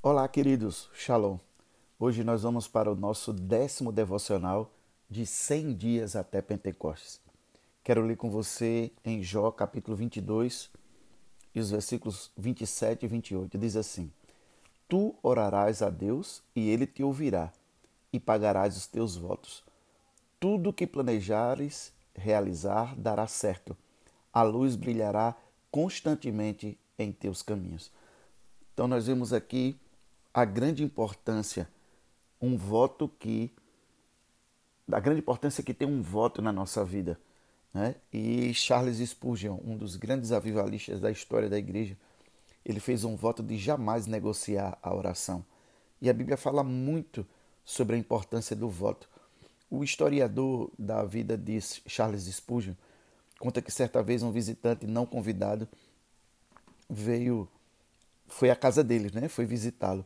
Olá, queridos. Shalom. Hoje nós vamos para o nosso décimo devocional de 100 dias até Pentecostes. Quero ler com você em Jó, capítulo 22, e os versículos 27 e 28. Diz assim: Tu orarás a Deus e ele te ouvirá, e pagarás os teus votos. Tudo que planejares realizar dará certo. A luz brilhará constantemente em teus caminhos. Então nós vemos aqui a grande importância, um voto que. a grande importância que tem um voto na nossa vida. Né? E Charles Spurgeon, um dos grandes avivalistas da história da igreja, ele fez um voto de jamais negociar a oração. E a Bíblia fala muito sobre a importância do voto. O historiador da vida de Charles Spurgeon conta que certa vez um visitante não convidado veio, foi à casa dele, né? Foi visitá-lo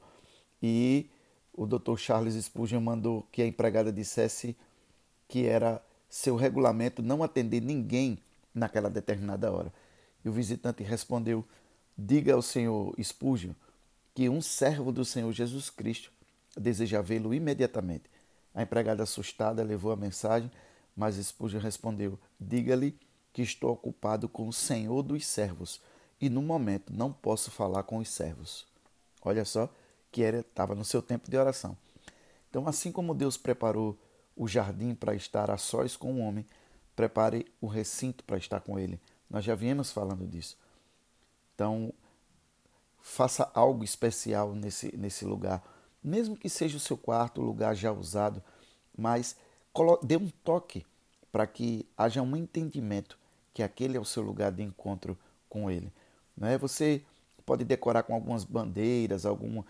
e o Dr. Charles Spurgeon mandou que a empregada dissesse que era seu regulamento não atender ninguém naquela determinada hora. E o visitante respondeu: Diga ao senhor Spurgeon que um servo do Senhor Jesus Cristo deseja vê-lo imediatamente. A empregada assustada levou a mensagem, mas Spurgeon respondeu: Diga-lhe que estou ocupado com o Senhor dos servos e no momento não posso falar com os servos. Olha só, que estava no seu tempo de oração. Então, assim como Deus preparou o jardim para estar a sós com o homem, prepare o recinto para estar com ele. Nós já viemos falando disso. Então, faça algo especial nesse, nesse lugar. Mesmo que seja o seu quarto, o lugar já usado, mas dê um toque para que haja um entendimento que aquele é o seu lugar de encontro com ele. Não é? Você pode decorar com algumas bandeiras, alguma,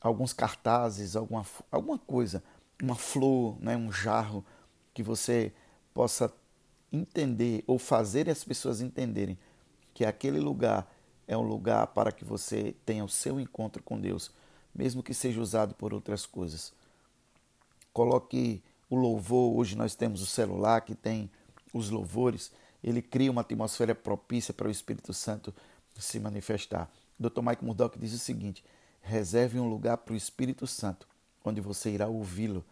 alguns cartazes, alguma, alguma coisa, uma flor, né, um jarro, que você possa entender ou fazer as pessoas entenderem que aquele lugar é um lugar para que você tenha o seu encontro com Deus, mesmo que seja usado por outras coisas. Coloque o louvor, hoje nós temos o celular que tem os louvores, ele cria uma atmosfera propícia para o Espírito Santo se manifestar. Dr. Mike Murdock diz o seguinte: Reserve um lugar para o Espírito Santo, onde você irá ouvi-lo.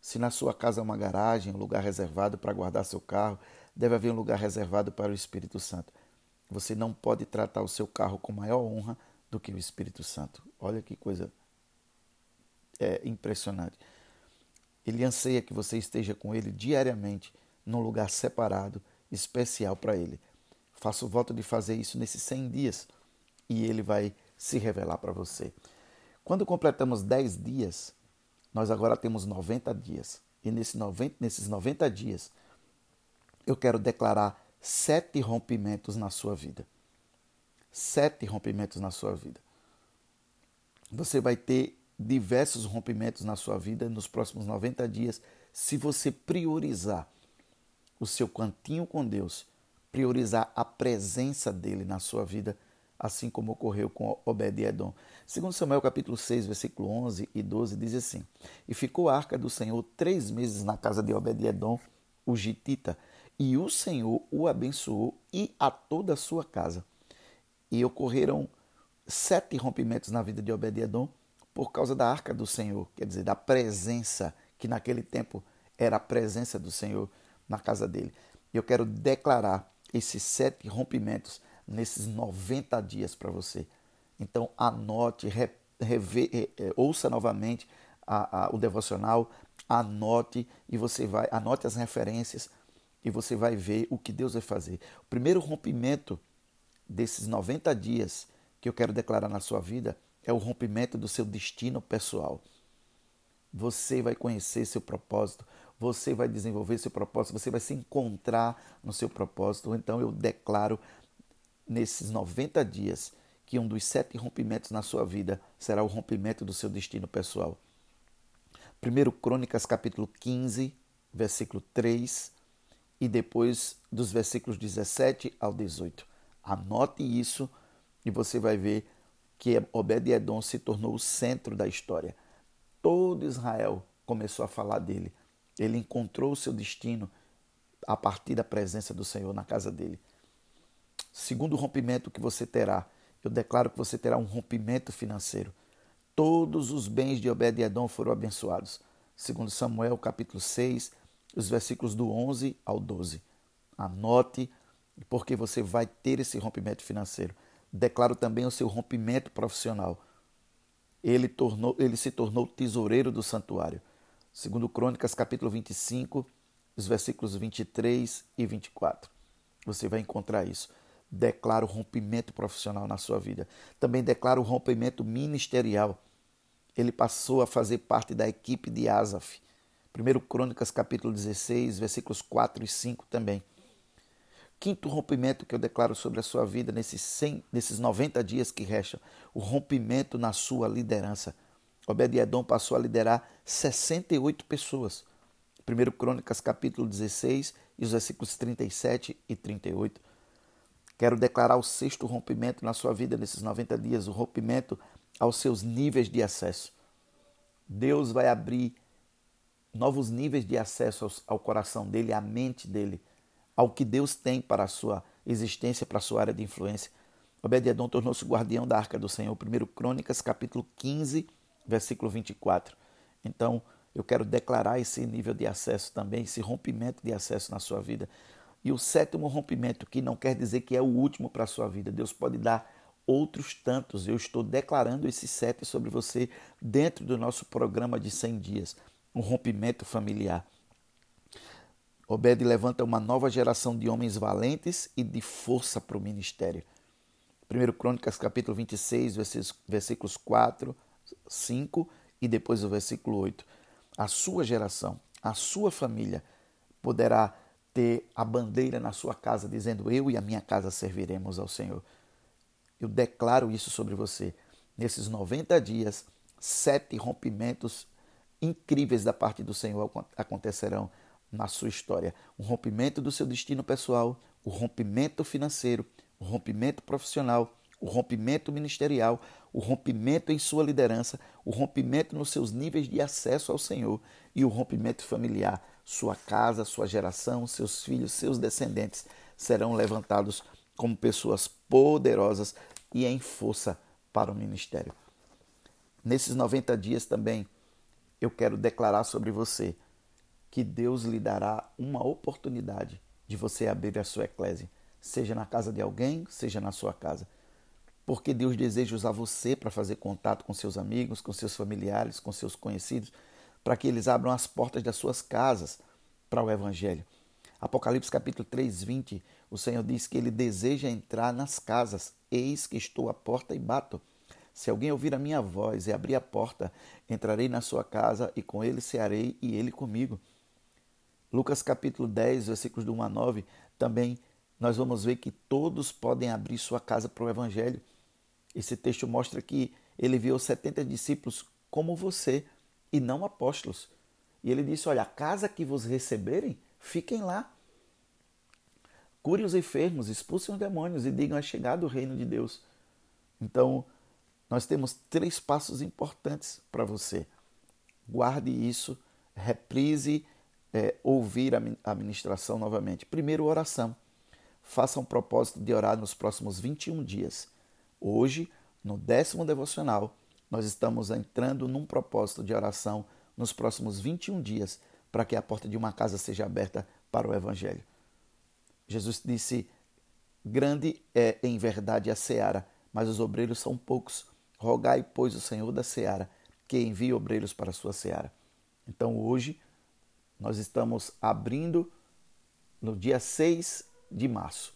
Se na sua casa há uma garagem, um lugar reservado para guardar seu carro, deve haver um lugar reservado para o Espírito Santo. Você não pode tratar o seu carro com maior honra do que o Espírito Santo. Olha que coisa é, impressionante. Ele anseia que você esteja com ele diariamente, num lugar separado, especial para ele. Faça o voto de fazer isso nesses 100 dias e ele vai se revelar para você. Quando completamos 10 dias, nós agora temos 90 dias. E nesse 90, nesses 90 dias, eu quero declarar sete rompimentos na sua vida. Sete rompimentos na sua vida. Você vai ter diversos rompimentos na sua vida nos próximos 90 dias se você priorizar o seu cantinho com Deus, priorizar a presença dele na sua vida assim como ocorreu com Obed-edom. Segundo Samuel capítulo 6, versículo 11 e 12, diz assim, E ficou a arca do Senhor três meses na casa de Obed-edom, o gitita, e o Senhor o abençoou e a toda a sua casa. E ocorreram sete rompimentos na vida de Obed-edom por causa da arca do Senhor, quer dizer, da presença, que naquele tempo era a presença do Senhor na casa dele. Eu quero declarar esses sete rompimentos nesses 90 dias para você. Então anote, re, reve, é, ouça novamente a, a, o devocional, anote e você vai, anote as referências e você vai ver o que Deus vai fazer. O primeiro rompimento desses 90 dias que eu quero declarar na sua vida é o rompimento do seu destino pessoal. Você vai conhecer seu propósito, você vai desenvolver seu propósito, você vai se encontrar no seu propósito. Então eu declaro nesses 90 dias que um dos sete rompimentos na sua vida será o rompimento do seu destino pessoal. 1 Crônicas capítulo 15, versículo 3 e depois dos versículos 17 ao 18. Anote isso e você vai ver que Obed-Edom se tornou o centro da história. Todo Israel começou a falar dele. Ele encontrou o seu destino a partir da presença do Senhor na casa dele. Segundo rompimento que você terá, eu declaro que você terá um rompimento financeiro. todos os bens de Obed-edom foram abençoados. Segundo Samuel, capítulo 6, os versículos do 11 ao 12. Anote, porque você vai ter esse rompimento financeiro. Declaro também o seu rompimento profissional. Ele, tornou, ele se tornou tesoureiro do santuário. Segundo Crônicas, capítulo 25, os versículos 23 e 24. Você vai encontrar isso. Declaro rompimento profissional na sua vida. Também declaro rompimento ministerial. Ele passou a fazer parte da equipe de Asaf. 1 Crônicas, capítulo 16, versículos 4 e 5 também. Quinto rompimento que eu declaro sobre a sua vida nesses, 100, nesses 90 dias que restam, o rompimento na sua liderança. Obed-Edom passou a liderar 68 pessoas. 1 Crônicas capítulo 16 e os versículos 37 e 38. Quero declarar o sexto rompimento na sua vida nesses 90 dias, o rompimento aos seus níveis de acesso. Deus vai abrir novos níveis de acesso ao coração dele, à mente dele, ao que Deus tem para a sua existência, para a sua área de influência. Obed-Edom tornou-se guardião da arca do Senhor. 1 Crônicas, capítulo 15, versículo 24. Então, eu quero declarar esse nível de acesso também, esse rompimento de acesso na sua vida. E o sétimo rompimento, que não quer dizer que é o último para a sua vida. Deus pode dar outros tantos. Eu estou declarando esses sete sobre você dentro do nosso programa de 100 dias. Um rompimento familiar. Obed levanta uma nova geração de homens valentes e de força para o ministério. 1 Crônicas, capítulo 26, versículos 4, 5 e depois o versículo 8. A sua geração, a sua família poderá ter a bandeira na sua casa dizendo: Eu e a minha casa serviremos ao Senhor. Eu declaro isso sobre você. Nesses 90 dias, sete rompimentos incríveis da parte do Senhor acontecerão na sua história. Um rompimento do seu destino pessoal, o rompimento financeiro, o rompimento profissional, o rompimento ministerial, o rompimento em sua liderança, o rompimento nos seus níveis de acesso ao Senhor e o rompimento familiar. Sua casa, sua geração, seus filhos, seus descendentes serão levantados como pessoas poderosas e em força para o ministério. Nesses 90 dias também, eu quero declarar sobre você que Deus lhe dará uma oportunidade de você abrir a sua eclésia, seja na casa de alguém, seja na sua casa. Porque Deus deseja usar você para fazer contato com seus amigos, com seus familiares, com seus conhecidos, para que eles abram as portas das suas casas para o Evangelho. Apocalipse capítulo 3, 20, o Senhor diz que ele deseja entrar nas casas. Eis que estou à porta e bato. Se alguém ouvir a minha voz e abrir a porta, entrarei na sua casa e com ele cearei e ele comigo. Lucas capítulo 10, versículos do 1 a 9, também nós vamos ver que todos podem abrir sua casa para o Evangelho. Esse texto mostra que ele viu 70 discípulos como você e não apóstolos. E ele disse: Olha, a casa que vos receberem, fiquem lá. Cure os enfermos, expulsem os demônios e digam: É chegado o reino de Deus. Então, nós temos três passos importantes para você. Guarde isso, reprise, é, ouvir a ministração novamente. Primeiro, oração. Faça um propósito de orar nos próximos 21 dias. Hoje, no décimo devocional, nós estamos entrando num propósito de oração nos próximos 21 dias para que a porta de uma casa seja aberta para o Evangelho. Jesus disse: Grande é em verdade a seara, mas os obreiros são poucos. Rogai, pois, o Senhor da seara que envie obreiros para a sua seara. Então, hoje, nós estamos abrindo, no dia 6 de março,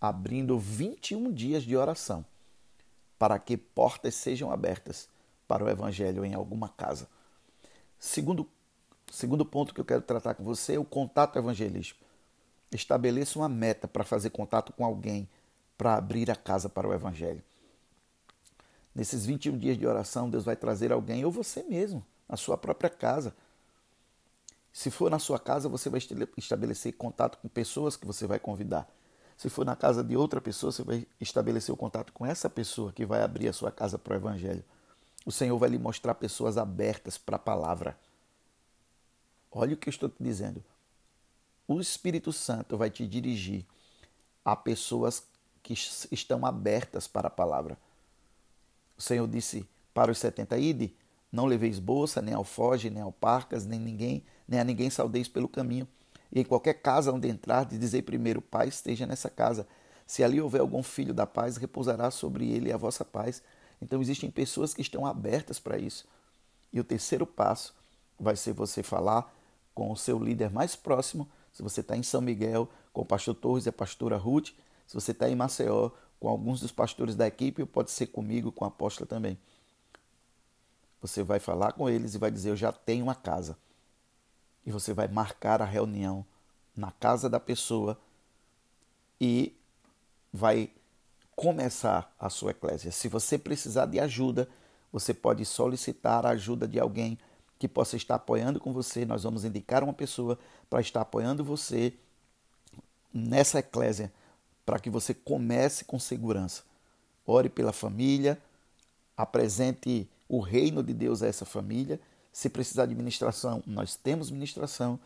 abrindo 21 dias de oração para que portas sejam abertas para o Evangelho em alguma casa. Segundo, segundo ponto que eu quero tratar com você é o contato evangelístico. Estabeleça uma meta para fazer contato com alguém para abrir a casa para o Evangelho. Nesses 21 dias de oração, Deus vai trazer alguém, ou você mesmo, na sua própria casa. Se for na sua casa, você vai estabelecer contato com pessoas que você vai convidar. Se for na casa de outra pessoa, você vai estabelecer o contato com essa pessoa que vai abrir a sua casa para o Evangelho. O Senhor vai lhe mostrar pessoas abertas para a palavra. Olha o que eu estou te dizendo. O Espírito Santo vai te dirigir a pessoas que estão abertas para a palavra. O Senhor disse: para os setenta ide, não leveis bolsa, nem alfoge, nem alparcas, nem ninguém, nem a ninguém saudeis pelo caminho. E em qualquer casa onde entrar, dizei primeiro, Pai esteja nessa casa. Se ali houver algum filho da paz, repousará sobre ele a vossa paz. Então existem pessoas que estão abertas para isso. E o terceiro passo vai ser você falar com o seu líder mais próximo. Se você está em São Miguel, com o pastor Torres e a pastora Ruth. Se você está em Maceió, com alguns dos pastores da equipe, ou pode ser comigo, com a apóstola também. Você vai falar com eles e vai dizer: Eu já tenho uma casa. E você vai marcar a reunião na casa da pessoa e vai começar a sua eclésia. Se você precisar de ajuda, você pode solicitar a ajuda de alguém que possa estar apoiando com você. Nós vamos indicar uma pessoa para estar apoiando você nessa eclésia para que você comece com segurança. Ore pela família, apresente o reino de Deus a essa família. Se precisar de ministração, nós temos ministração,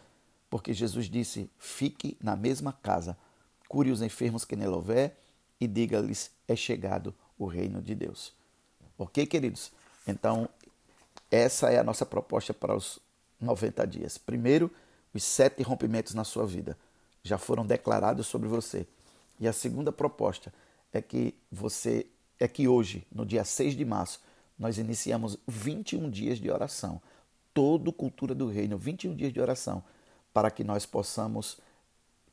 porque Jesus disse: fique na mesma casa, cure os enfermos que nela houver e diga-lhes: é chegado o reino de Deus. Ok, queridos? Então, essa é a nossa proposta para os 90 dias. Primeiro, os sete rompimentos na sua vida já foram declarados sobre você. E a segunda proposta é que você é que hoje, no dia 6 de março, nós iniciamos 21 dias de oração. Todo cultura do reino, 21 dias de oração, para que nós possamos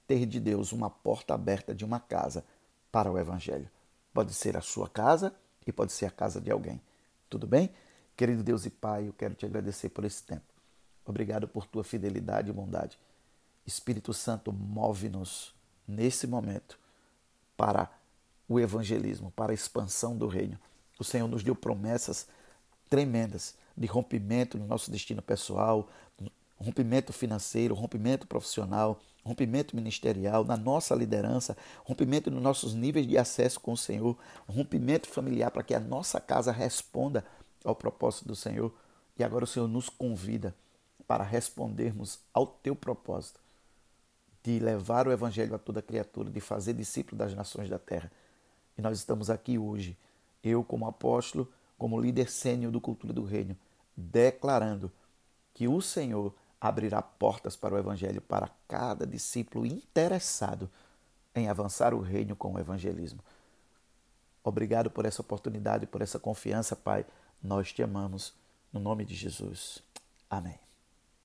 ter de Deus uma porta aberta de uma casa para o Evangelho. Pode ser a sua casa e pode ser a casa de alguém. Tudo bem? Querido Deus e Pai, eu quero te agradecer por esse tempo. Obrigado por tua fidelidade e bondade. Espírito Santo, move-nos nesse momento para o evangelismo, para a expansão do reino. O Senhor nos deu promessas tremendas de rompimento no nosso destino pessoal, rompimento financeiro, rompimento profissional, rompimento ministerial, na nossa liderança, rompimento nos nossos níveis de acesso com o Senhor, rompimento familiar para que a nossa casa responda ao propósito do Senhor. E agora o Senhor nos convida para respondermos ao teu propósito de levar o evangelho a toda criatura, de fazer discípulo das nações da terra. E nós estamos aqui hoje eu, como apóstolo, como líder sênior do Cultura do Reino, declarando que o Senhor abrirá portas para o Evangelho para cada discípulo interessado em avançar o reino com o evangelismo. Obrigado por essa oportunidade, por essa confiança, Pai. Nós te amamos. No nome de Jesus. Amém.